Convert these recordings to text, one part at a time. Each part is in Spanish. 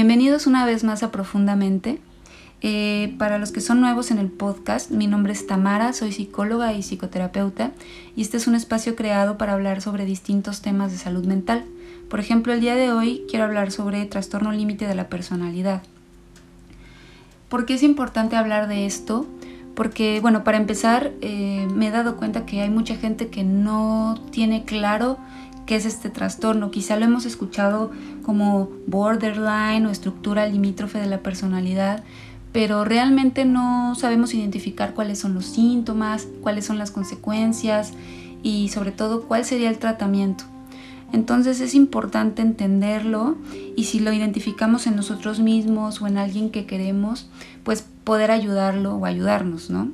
Bienvenidos una vez más a Profundamente. Eh, para los que son nuevos en el podcast, mi nombre es Tamara, soy psicóloga y psicoterapeuta y este es un espacio creado para hablar sobre distintos temas de salud mental. Por ejemplo, el día de hoy quiero hablar sobre trastorno límite de la personalidad. ¿Por qué es importante hablar de esto? Porque, bueno, para empezar, eh, me he dado cuenta que hay mucha gente que no tiene claro qué es este trastorno. Quizá lo hemos escuchado como borderline o estructura limítrofe de la personalidad, pero realmente no sabemos identificar cuáles son los síntomas, cuáles son las consecuencias y sobre todo cuál sería el tratamiento. Entonces es importante entenderlo y si lo identificamos en nosotros mismos o en alguien que queremos, pues poder ayudarlo o ayudarnos, ¿no?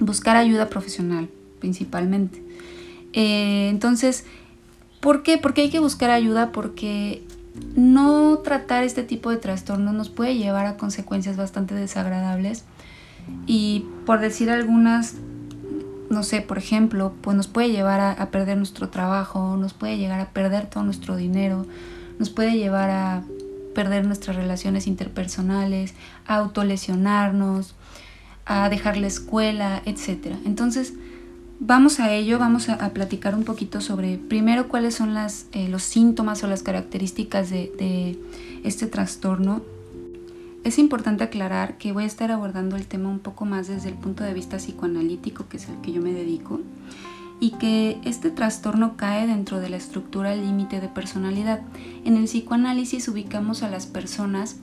Buscar ayuda profesional principalmente. Eh, entonces, ¿Por qué? Porque hay que buscar ayuda porque no tratar este tipo de trastornos nos puede llevar a consecuencias bastante desagradables y por decir algunas, no sé, por ejemplo, pues nos puede llevar a, perder nuestro trabajo, nos puede llegar a perder todo nuestro dinero, nos puede llevar a perder nuestras relaciones interpersonales, a autolesionarnos, a dejar la escuela, etc. Entonces, Vamos a ello, vamos a, platicar un poquito sobre primero cuáles son las, eh, los síntomas o las características de, de este trastorno. Es importante aclarar que voy a estar abordando el tema un poco más desde el punto de vista psicoanalítico, que es el que yo me dedico, y que este trastorno cae dentro de la estructura límite de personalidad. En el psicoanálisis ubicamos a las personas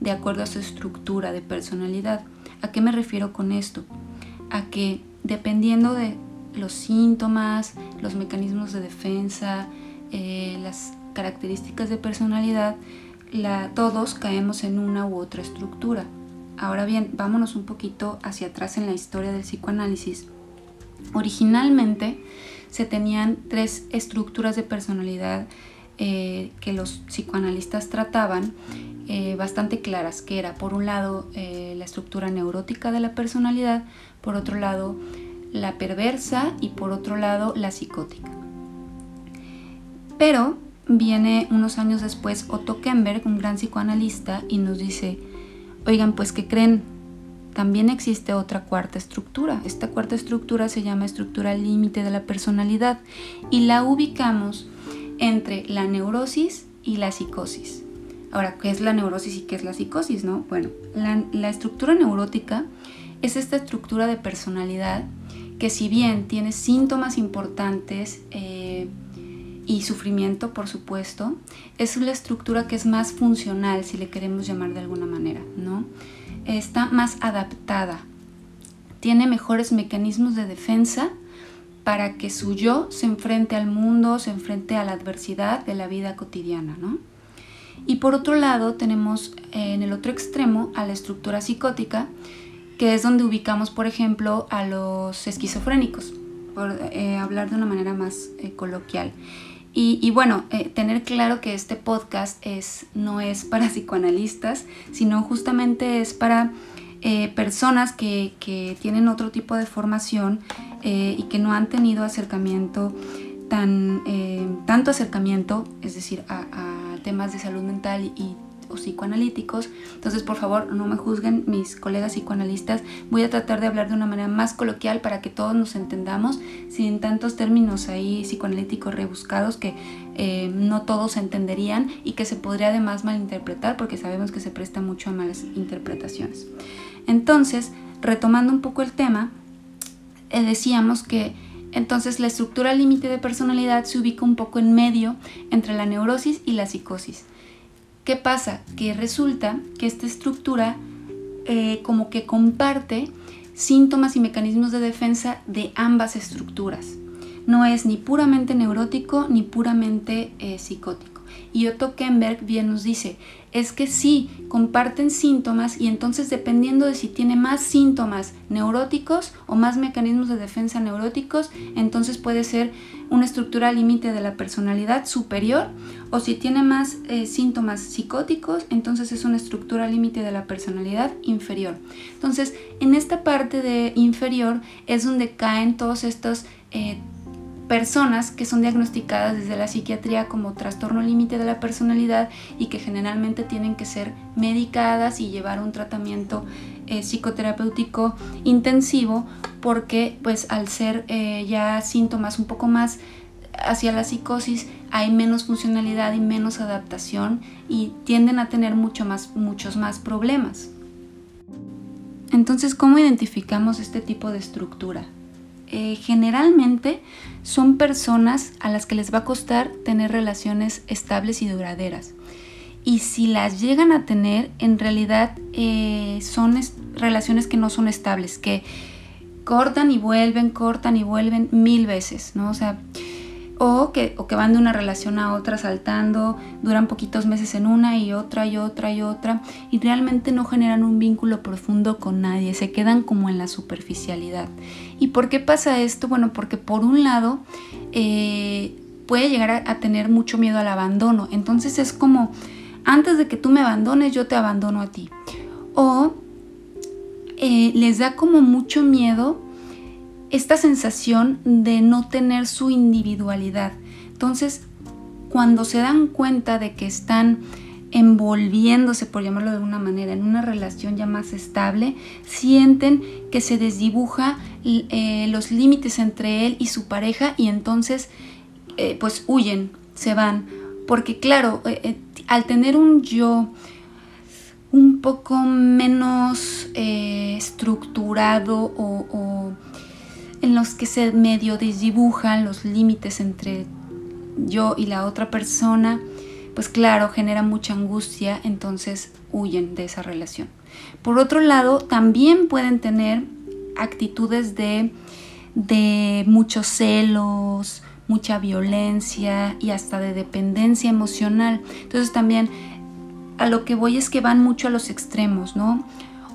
de acuerdo a su estructura de personalidad. ¿A qué me refiero con esto? A que dependiendo de los síntomas, los mecanismos de defensa, eh, las características de personalidad, todos caemos en una u otra estructura. Ahora bien, vámonos un poquito hacia atrás en la historia del psicoanálisis. Originalmente se tenían tres estructuras de personalidad eh, que los psicoanalistas trataban eh, bastante claras, que era por un lado la estructura neurótica de la personalidad, por otro lado la perversa y por otro lado la psicótica. Pero viene unos años después Otto Kemberg, un gran psicoanalista, y nos dice, oigan, pues que creen, también existe otra cuarta estructura. Esta cuarta estructura se llama estructura límite de la personalidad y la ubicamos entre la neurosis y la psicosis. Ahora, ¿qué es la neurosis y qué es la psicosis? No? Bueno, la, la estructura neurótica es esta estructura de personalidad que si bien tiene síntomas importantes eh, y sufrimiento, por supuesto, es la estructura que es más funcional, si le queremos llamar de alguna manera, ¿no? Está más adaptada, tiene mejores mecanismos de defensa para que su yo se enfrente al mundo, se enfrente a la adversidad de la vida cotidiana, ¿no? Y por otro lado tenemos eh, en el otro extremo a la estructura psicótica, que es donde ubicamos, por ejemplo, a los esquizofrénicos, por eh, hablar de una manera más eh, coloquial. Y, bueno, eh, tener claro que este podcast es, no es para psicoanalistas, sino justamente es para personas que, que, tienen otro tipo de formación y que no han tenido acercamiento tan, tanto acercamiento, es decir, a, a temas de salud mental y psicoanalíticos. Entonces, por favor, no me juzguen mis colegas psicoanalistas. Voy a tratar de hablar de una manera más coloquial para que todos nos entendamos, sin tantos términos ahí psicoanalíticos rebuscados que eh, no todos entenderían y que se podría además malinterpretar porque sabemos que se presta mucho a malas interpretaciones. Entonces, retomando un poco el tema, eh, decíamos que entonces la estructura límite de personalidad se ubica un poco en medio entre la neurosis y la psicosis. ¿Qué pasa? Que resulta que esta estructura eh, como que comparte síntomas y mecanismos de defensa de ambas estructuras. No es ni puramente neurótico ni puramente eh, psicótico. Y Otto Kemberg bien nos dice, es que sí, comparten síntomas y entonces dependiendo de si tiene más síntomas neuróticos o más mecanismos de defensa neuróticos, entonces puede ser una estructura límite de la personalidad superior o si tiene más eh, síntomas psicóticos, entonces es una estructura límite de la personalidad inferior. Entonces, en esta parte de inferior es donde caen todos estos... Eh, personas que son diagnosticadas desde la psiquiatría como trastorno límite de la personalidad y que generalmente tienen que ser medicadas y llevar un tratamiento eh, psicoterapéutico intensivo porque pues al ser eh, ya síntomas un poco más hacia la psicosis hay menos funcionalidad y menos adaptación y tienden a tener mucho más, muchos más problemas. Entonces, ¿cómo identificamos este tipo de estructura? Eh, generalmente son personas a las que les va a costar tener relaciones estables y duraderas. Y si las llegan a tener, en realidad eh, son relaciones que no son estables, que cortan y vuelven, cortan y vuelven mil veces, que, o que van de una relación a otra saltando, duran poquitos meses en una y otra y otra y otra, y realmente no generan un vínculo profundo con nadie, se quedan como en la superficialidad. ¿Y por qué pasa esto? Bueno, porque por un lado eh, puede llegar a, tener mucho miedo al abandono, entonces es como, antes de que tú me abandones, yo te abandono a ti. O eh, les da como mucho miedo esta sensación de no tener su individualidad. Entonces, cuando se dan cuenta de que están envolviéndose, por llamarlo de alguna manera, en una relación ya más estable, sienten que se desdibuja eh, los límites entre él y su pareja y entonces eh, pues huyen, se van. Porque claro, eh, al tener un yo un poco menos estructurado o en los que se medio desdibujan los límites entre yo y la otra persona, pues claro, genera mucha angustia, entonces huyen de esa relación. Por otro lado, también pueden tener actitudes de, de muchos celos, mucha violencia y hasta de dependencia emocional. Entonces también a lo que voy es que van mucho a los extremos, ¿no?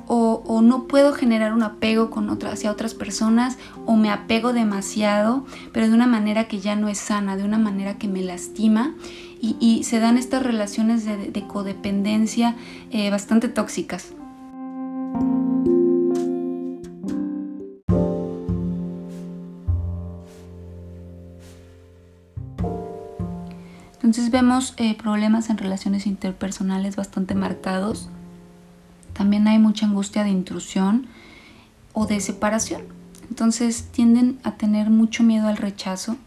o, no puedo generar un apego con hacia otras personas o me apego demasiado, pero de una manera que ya no es sana, de una manera que me lastima y, se dan estas relaciones de, codependencia eh, bastante tóxicas. Entonces vemos eh, problemas en relaciones interpersonales bastante marcados también hay mucha angustia de intrusión o de separación. Entonces tienden a tener mucho miedo al rechazo,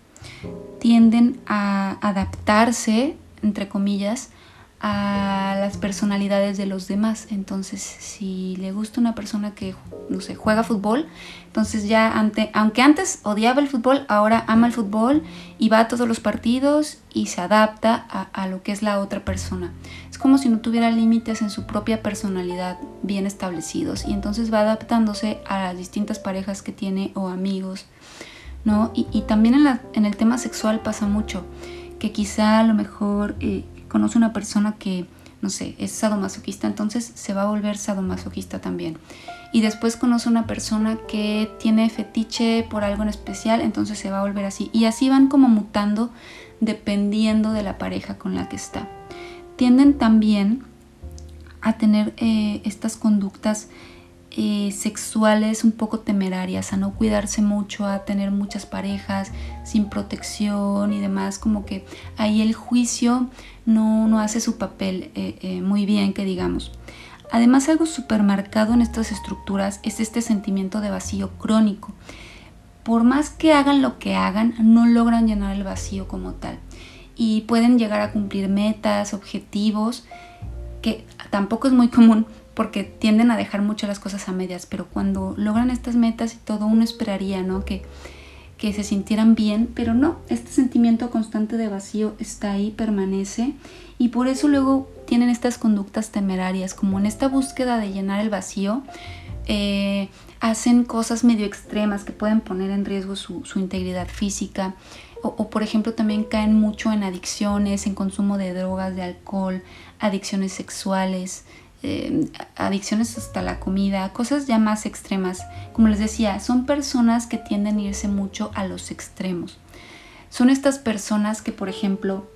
tienden a adaptarse, entre comillas, a las personalidades de los demás. Entonces, si le gusta una persona que, no sé, juega fútbol, entonces ya, ante, aunque antes odiaba el fútbol, ahora ama el fútbol y va a todos los partidos y se adapta a, a lo que es la otra persona. Es como si no tuviera límites en su propia personalidad bien establecidos y entonces va adaptándose a las distintas parejas que tiene o amigos, ¿no? Y, también en, el tema sexual pasa mucho, que quizá a lo mejor... Eh, conoce una persona que, no sé, es sadomasoquista, entonces se va a volver sadomasoquista también. Y después conoce una persona que tiene fetiche por algo en especial, entonces se va a volver así. Y así van como mutando dependiendo de la pareja con la que está. Tienden también a tener eh, estas conductas eh, sexuales un poco temerarias, a no cuidarse mucho, a tener muchas parejas sin protección y demás, como que ahí el juicio no, no hace su papel eh, eh, muy bien, que digamos. Además, algo súper marcado en estas estructuras es este sentimiento de vacío crónico. Por más que hagan lo que hagan, no logran llenar el vacío como tal. Y pueden llegar a cumplir metas, objetivos, que tampoco es muy común, porque tienden a dejar mucho las cosas a medias, pero cuando logran estas metas y todo, uno esperaría, ¿no? Que, que se sintieran bien, pero no, este sentimiento constante de vacío está ahí, permanece, y por eso luego tienen estas conductas temerarias, como en esta búsqueda de llenar el vacío, eh, hacen cosas medio extremas que pueden poner en riesgo su, integridad física, o, o, por ejemplo también caen mucho en adicciones, en consumo de drogas, de alcohol, adicciones sexuales, eh, adicciones hasta la comida, cosas ya más extremas. Como les decía, son personas que tienden a irse mucho a los extremos. Son estas personas que, por ejemplo,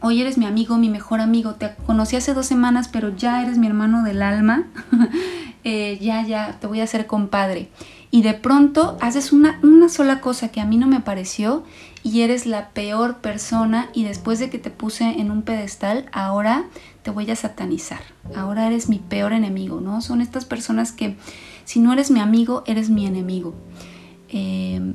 hoy eres mi amigo, mi mejor amigo, te conocí hace dos semanas, pero ya eres mi hermano del alma, eh, ya, ya, te voy a hacer compadre. Y de pronto haces una, una sola cosa que a mí no me pareció y eres la peor persona y después de que te puse en un pedestal, ahora te voy a satanizar, ahora eres mi peor enemigo, ¿no? Son estas personas que si no eres mi amigo, eres mi enemigo. Em,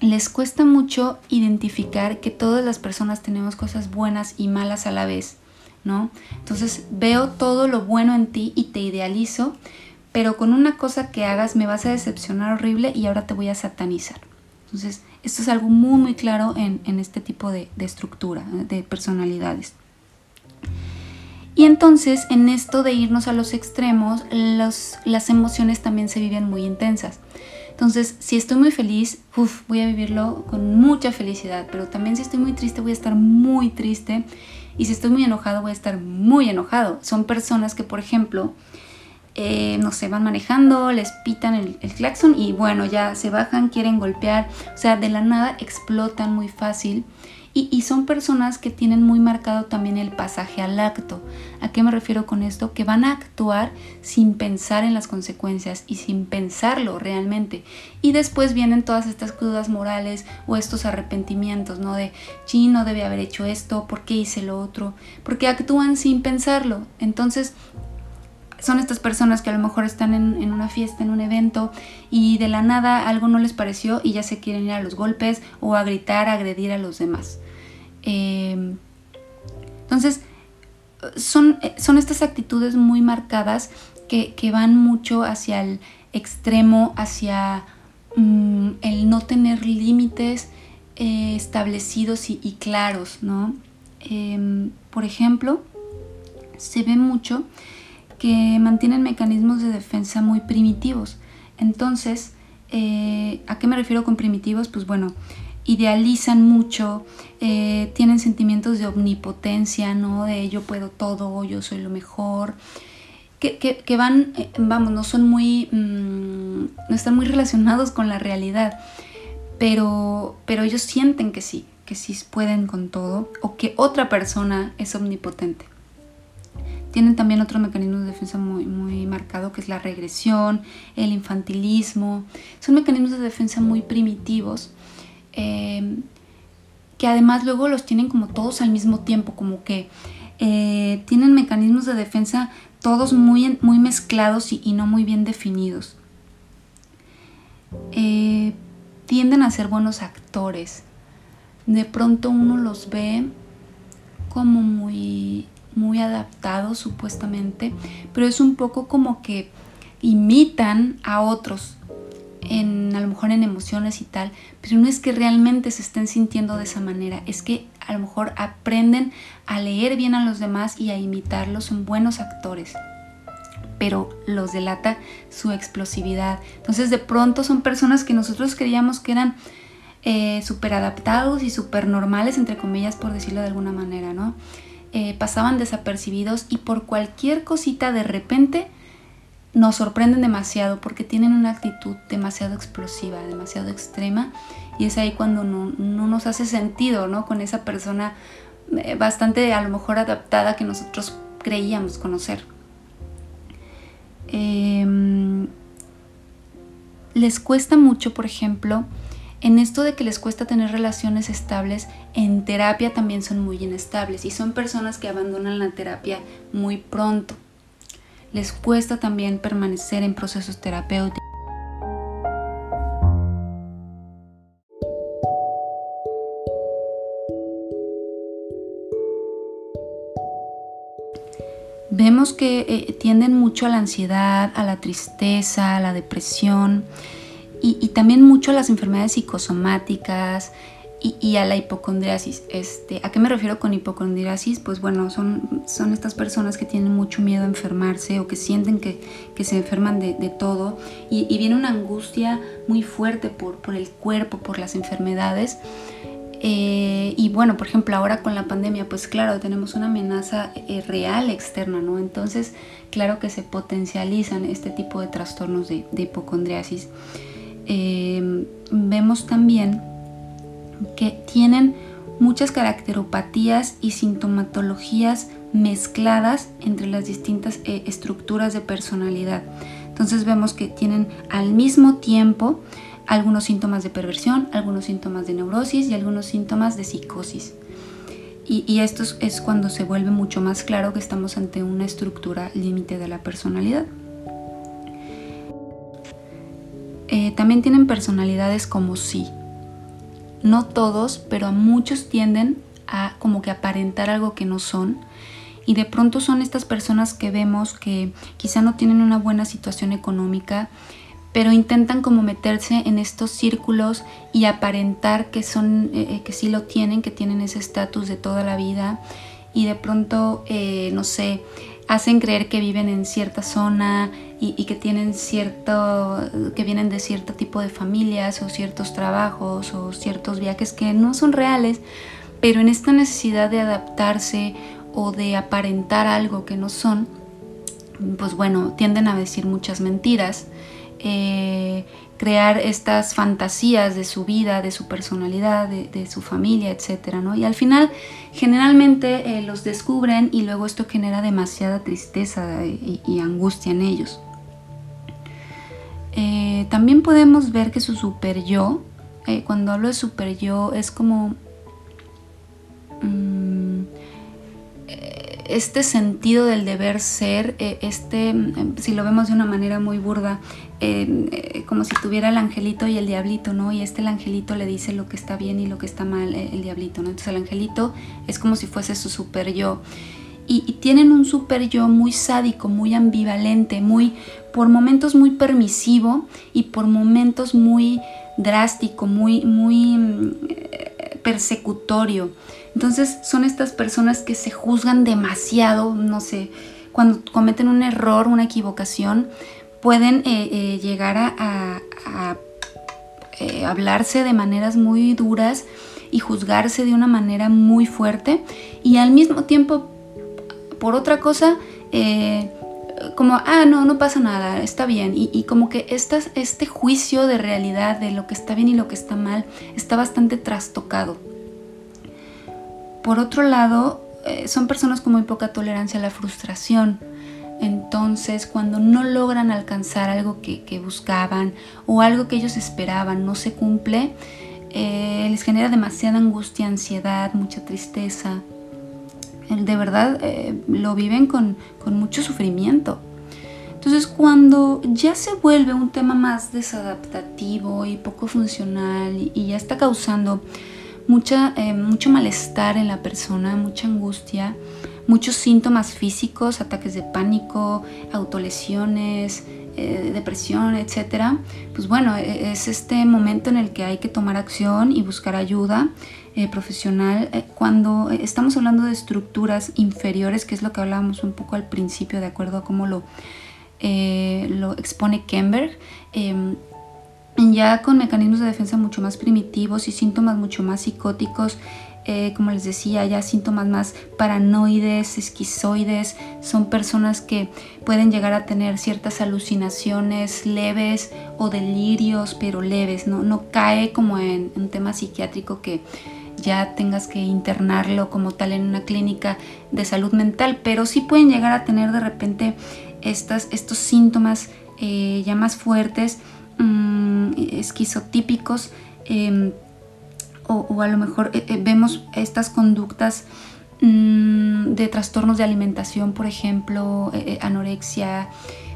les cuesta mucho identificar que todas las personas tenemos cosas buenas y malas a la vez, ¿no? Entonces veo todo lo bueno en ti y te idealizo, pero con una cosa que hagas me vas a decepcionar horrible y ahora te voy a satanizar. Entonces, esto es algo muy, muy claro en, este tipo de, estructura, de personalidades. Y entonces, en esto de irnos a los extremos, las emociones también se viven muy intensas. Entonces, si estoy muy feliz, voy a vivirlo con mucha felicidad, pero también si estoy muy triste, voy a estar muy triste. Y si estoy muy enojado, voy a estar muy enojado. Son personas que, por ejemplo, eh, no sé, van manejando, les pitan el, el, claxon y bueno, ya se bajan, quieren golpear. O sea, de la nada explotan muy fácil. Y, son personas que tienen muy marcado también el pasaje al acto. ¿A qué me refiero con esto? Que van a actuar sin pensar en las consecuencias y sin pensarlo realmente. Y después vienen todas estas crudas morales o estos arrepentimientos, ¿no? De, sí, no debe haber hecho esto, ¿por qué hice lo otro? Porque actúan sin pensarlo. Entonces, son estas personas que a lo mejor están en, una fiesta, en un evento y de la nada algo no les pareció y ya se quieren ir a los golpes o a gritar, a agredir a los demás. Em, entonces, son, son, estas actitudes muy marcadas que, van mucho hacia el extremo, hacia mm, el no tener límites eh, establecidos y, claros, ¿no? Em, por ejemplo, se ve mucho que mantienen mecanismos de defensa muy primitivos. Entonces, eh, ¿a qué me refiero con primitivos? Pues bueno, idealizan mucho, eh, tienen sentimientos de omnipotencia, ¿no? De yo puedo todo, yo soy lo mejor. Que, van, eh, vamos, no son muy, mm, no están muy relacionados con la realidad, pero, pero ellos sienten que sí, que sí pueden con todo, o que otra persona es omnipotente. Tienen también otro mecanismo de defensa muy, muy marcado que es la regresión, el infantilismo. Son mecanismos de defensa muy primitivos em, que además luego los tienen como todos al mismo tiempo, como que eh, tienen mecanismos de defensa todos muy, muy mezclados y, no muy bien definidos. Eh, tienden a ser buenos actores. De pronto uno los ve como muy muy adaptados supuestamente, pero es un poco como que imitan a otros en a lo mejor en emociones y tal, pero no es que realmente se estén sintiendo de esa manera, es que a lo mejor aprenden a leer bien a los demás y a imitarlos, son buenos actores pero los delata su explosividad. Entonces de pronto son personas que nosotros creíamos que eran eh, súper adaptados y súper normales, entre comillas, por decirlo de alguna manera, ¿no? Eh, pasaban desapercibidos y por cualquier cosita de repente nos sorprenden demasiado porque tienen una actitud demasiado explosiva, demasiado extrema y es ahí cuando no, nos hace sentido ¿no? con esa persona eh, bastante a lo mejor adaptada que nosotros creíamos conocer. Em, les cuesta mucho, por ejemplo, en esto de que les cuesta tener relaciones estables, en terapia también son muy inestables y son personas que abandonan la terapia muy pronto. Les cuesta también permanecer en procesos terapéuticos. Vemos que eh, tienden mucho a la ansiedad, a la tristeza, a la depresión y, también mucho a las enfermedades psicosomáticas y, a la hipocondriasis. Este, ¿A qué me refiero con hipocondriasis? Pues bueno, son, son estas personas que tienen mucho miedo a enfermarse o que sienten que, se enferman de, todo y, viene una angustia muy fuerte por, por el cuerpo, por las enfermedades. Eh, y bueno, por ejemplo, ahora con la pandemia, pues claro, tenemos una amenaza eh, real externa, ¿no? Entonces, claro que se potencializan este tipo de trastornos de, de hipocondriasis. Em, vemos también que tienen muchas caracteropatías y sintomatologías mezcladas entre las distintas eh, estructuras de personalidad. Entonces vemos que tienen al mismo tiempo algunos síntomas de perversión, algunos síntomas de neurosis y algunos síntomas de psicosis. Y, esto es, cuando se vuelve mucho más claro que estamos ante una estructura límite de la personalidad. Eh, también tienen personalidades como sí. No todos, pero a muchos tienden a como que aparentar algo que no son. Y de pronto son estas personas que vemos que quizá no tienen una buena situación económica, pero intentan como meterse en estos círculos y aparentar que son, eh, eh, que sí lo tienen, que tienen ese estatus de toda la vida y de pronto, no sé, hacen creer que viven en cierta zona y, que tienen cierto, que vienen de cierto tipo de familias o ciertos trabajos o ciertos viajes que no son reales, pero en esta necesidad de adaptarse o de aparentar algo que no son, pues bueno, tienden a decir muchas mentiras. Eh, crear estas fantasías de su vida, de su personalidad, de, su familia, etc. ¿no? Y al final generalmente eh, los descubren y luego esto genera demasiada tristeza y, angustia en ellos. Eh, también podemos ver que su super yo, cuando hablo de super yo, es como... Mm, este sentido del deber ser, este, si lo vemos de una manera muy burda, eh, como si tuviera el angelito y el diablito, ¿no? Y este el angelito le dice lo que está bien y lo que está mal eh, el, diablito, ¿no? Entonces el angelito es como si fuese su super yo. Y, tienen un super yo muy sádico, muy ambivalente, muy por momentos muy permisivo y por momentos muy drástico, muy, muy eh, persecutorio. Entonces son estas personas que se juzgan demasiado, no sé, cuando cometen un error, una equivocación, pueden eh, eh, llegar a, eh, hablarse de maneras muy duras y juzgarse de una manera muy fuerte. Y al mismo tiempo por otra cosa como ah no no pasa nada está bien y, como que este juicio de realidad de lo que está bien y lo que está mal está bastante trastocado por otro lado son personas con muy poca tolerancia a la frustración entonces, cuando no logran alcanzar algo que, buscaban o algo que ellos esperaban no se cumple, eh, les genera demasiada angustia, ansiedad, mucha tristeza. De verdad eh, lo viven con, mucho sufrimiento. Entonces, cuando ya se vuelve un tema más desadaptativo y poco funcional y, ya está causando mucha, eh, mucho malestar en la persona, mucha angustia, muchos síntomas físicos, ataques de pánico, autolesiones, eh, depresión, etcétera, pues bueno, e, es este momento en el que hay que tomar acción y buscar ayuda eh, profesional. Cuando estamos hablando de estructuras inferiores, que es lo que hablábamos un poco al principio, de acuerdo a cómo lo, lo expone Kemberg, em, ya con mecanismos de defensa mucho más primitivos y síntomas mucho más psicóticos, eh, como les decía, ya síntomas más paranoides, esquizoides, son personas que pueden llegar a tener ciertas alucinaciones leves o delirios, pero leves, no, no cae como en un tema psiquiátrico que ya tengas que internarlo como tal en una clínica de salud mental, pero sí pueden llegar a tener de repente estas, estos síntomas eh, ya más fuertes, mmm, esquizotípicos. Em, o, a lo mejor eh, eh, vemos estas conductas mm, de trastornos de alimentación, por ejemplo, eh, anorexia,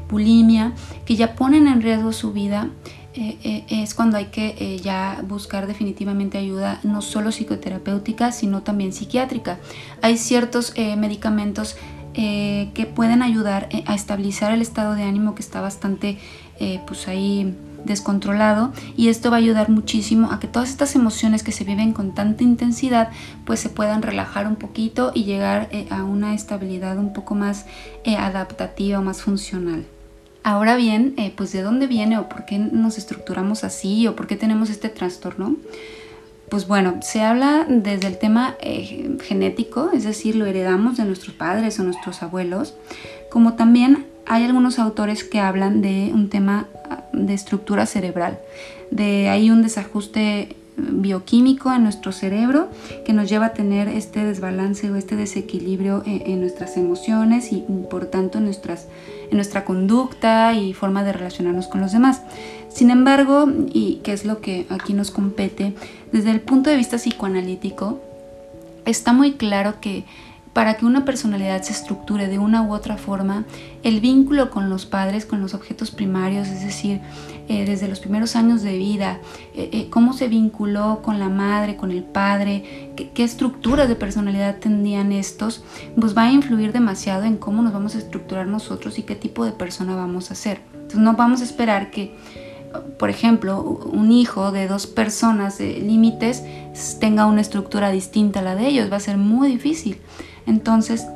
bulimia, que ya ponen en riesgo su vida, es cuando hay que ya buscar definitivamente ayuda, no solo psicoterapéutica, sino también psiquiátrica. Hay ciertos medicamentos que pueden ayudar a estabilizar el estado de ánimo que está bastante, pues ahí descontrolado y esto va a ayudar muchísimo a que todas estas emociones que se viven con tanta intensidad pues se puedan relajar un poquito y llegar eh, a una estabilidad un poco más eh, adaptativa, más funcional. Ahora bien, eh, pues de dónde viene o por qué nos estructuramos así o por qué tenemos este trastorno. Pues bueno, se habla desde el tema genético, es decir, lo heredamos de nuestros padres o nuestros abuelos, como también hay algunos autores que hablan de un tema de estructura cerebral, de ahí un desajuste bioquímico en nuestro cerebro que nos lleva a tener este desbalance o este desequilibrio en, nuestras emociones y por tanto en, nuestras, en nuestra conducta y forma de relacionarnos con los demás. Sin embargo, y que es lo que aquí nos compete, desde el punto de vista psicoanalítico, está muy claro que para que una personalidad se estructure de una u otra forma, el vínculo con los padres, con los objetos primarios, es decir, eh, desde los primeros años de vida, eh, eh, cómo se vinculó con la madre, con el padre, qué, qué, estructuras de personalidad tendrían estos, pues va a influir demasiado en cómo nos vamos a estructurar nosotros y qué tipo de persona vamos a ser. Entonces no vamos a esperar que por ejemplo, un hijo de dos personas de límites tenga una estructura distinta a la de ellos, va a ser muy difícil. Entonces,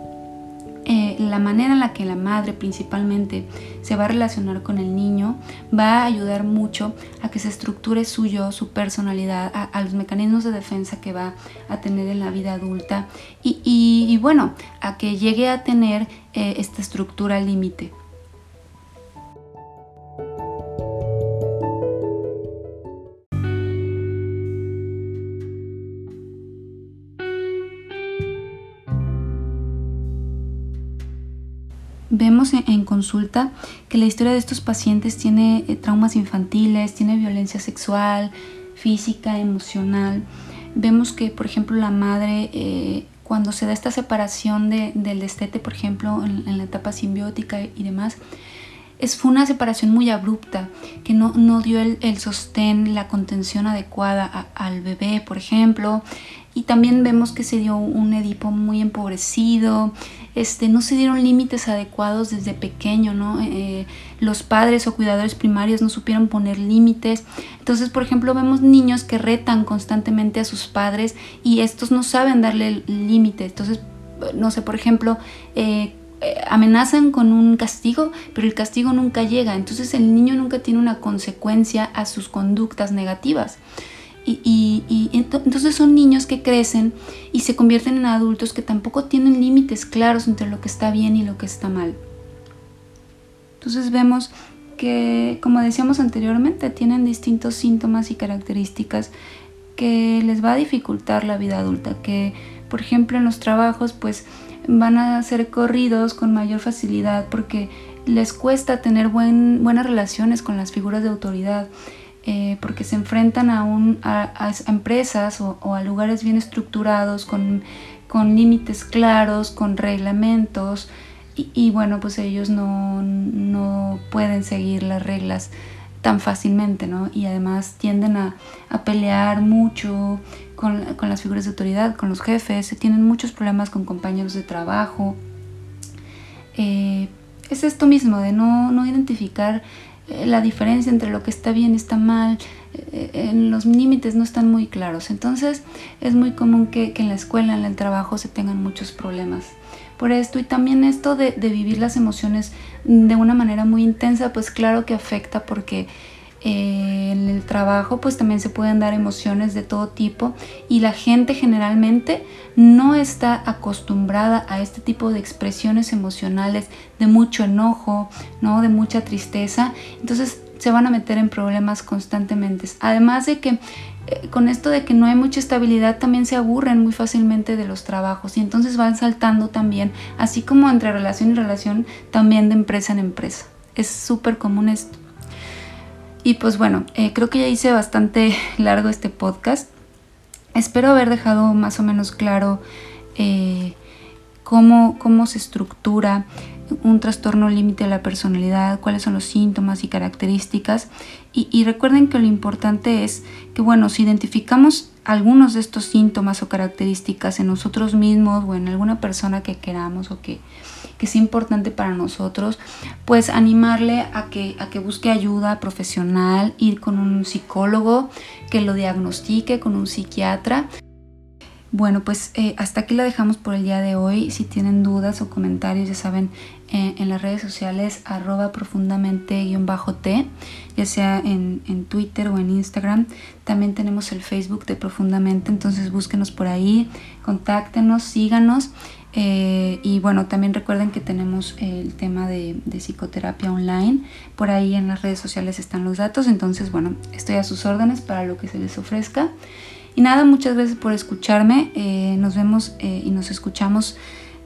eh, la manera en la que la madre principalmente se va a relacionar con el niño va a ayudar mucho a que se estructure su yo, su personalidad, a, los mecanismos de defensa que va a tener en la vida adulta y, bueno, a que llegue a tener eh, esta estructura límite. Vemos en, consulta que la historia de estos pacientes tiene eh, traumas infantiles, tiene violencia sexual, física, emocional. Vemos que, por ejemplo, la madre, eh, cuando se da esta separación del destete, por ejemplo, en, la etapa simbiótica y demás, es, fue una separación muy abrupta, que no, no dio el, el, sostén, la contención adecuada al bebé, por ejemplo. Y también vemos que se dio un Edipo muy empobrecido, este, no se dieron límites adecuados desde pequeño, ¿no? Eh, los padres o cuidadores primarios no supieron poner límites. Entonces, por ejemplo, vemos niños que retan constantemente a sus padres y estos no saben darle límites. Entonces, no sé, por ejemplo, eh, eh, amenazan con un castigo, pero el castigo nunca llega. Entonces el niño nunca tiene una consecuencia a sus conductas negativas. Y, entonces son niños que crecen y se convierten en adultos que tampoco tienen límites claros entre lo que está bien y lo que está mal. Entonces vemos que, como decíamos anteriormente, tienen distintos síntomas y características que les va a dificultar la vida adulta, que por ejemplo en los trabajos pues van a ser corridos con mayor facilidad porque les cuesta tener buenas relaciones con las figuras de autoridad eh, porque se enfrentan a, a, empresas o, a lugares bien estructurados, con, límites claros, con reglamentos, y, bueno, pues ellos no, pueden seguir las reglas tan fácilmente, ¿no? Y además tienden a, pelear mucho con, las figuras de autoridad, con los jefes, tienen muchos problemas con compañeros de trabajo. Eh, es esto mismo de no, no identificar eh, la diferencia entre lo que está bien y está mal, eh, los límites no están muy claros. Entonces es muy común que, en la escuela, en el trabajo se tengan muchos problemas por esto y también esto de, de, vivir las emociones de una manera muy intensa, pues claro que afecta porque eh, en el trabajo pues también se pueden dar emociones de todo tipo y la gente generalmente no está acostumbrada a este tipo de expresiones emocionales de mucho enojo, ¿no? de mucha tristeza, entonces se van a meter en problemas constantemente. Además de que con esto de que no hay mucha estabilidad también se aburren muy fácilmente de los trabajos y entonces van saltando también, así como entre relación y relación, también de empresa en empresa. Es súper común esto. Y pues bueno, eh, creo que ya hice bastante largo este podcast. Espero haber dejado más o menos claro eh, cómo, cómo se estructura un trastorno límite de la personalidad, cuáles son los síntomas y características. Y, recuerden que lo importante es que, bueno, si identificamos algunos de estos síntomas o características en nosotros mismos o en alguna persona que queramos o que que es importante para nosotros, pues animarle a que, a que busque ayuda profesional, ir con un psicólogo que lo diagnostique, con un psiquiatra. Bueno, pues eh, hasta aquí la dejamos por el día de hoy. Si tienen dudas o comentarios, ya saben, eh, en las redes sociales arroba profundamente-t, ya sea en, en, Twitter o en Instagram. También tenemos el Facebook de Profundamente, entonces búsquenos por ahí, contáctenos, síganos Eh, y bueno, también recuerden que tenemos el tema de, psicoterapia online. Por ahí en las redes sociales están los datos. Entonces, bueno, estoy a sus órdenes para lo que se les ofrezca. Y nada, muchas gracias por escucharme. Eh, nos vemos y nos escuchamos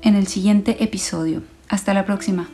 en el siguiente episodio. Hasta la próxima.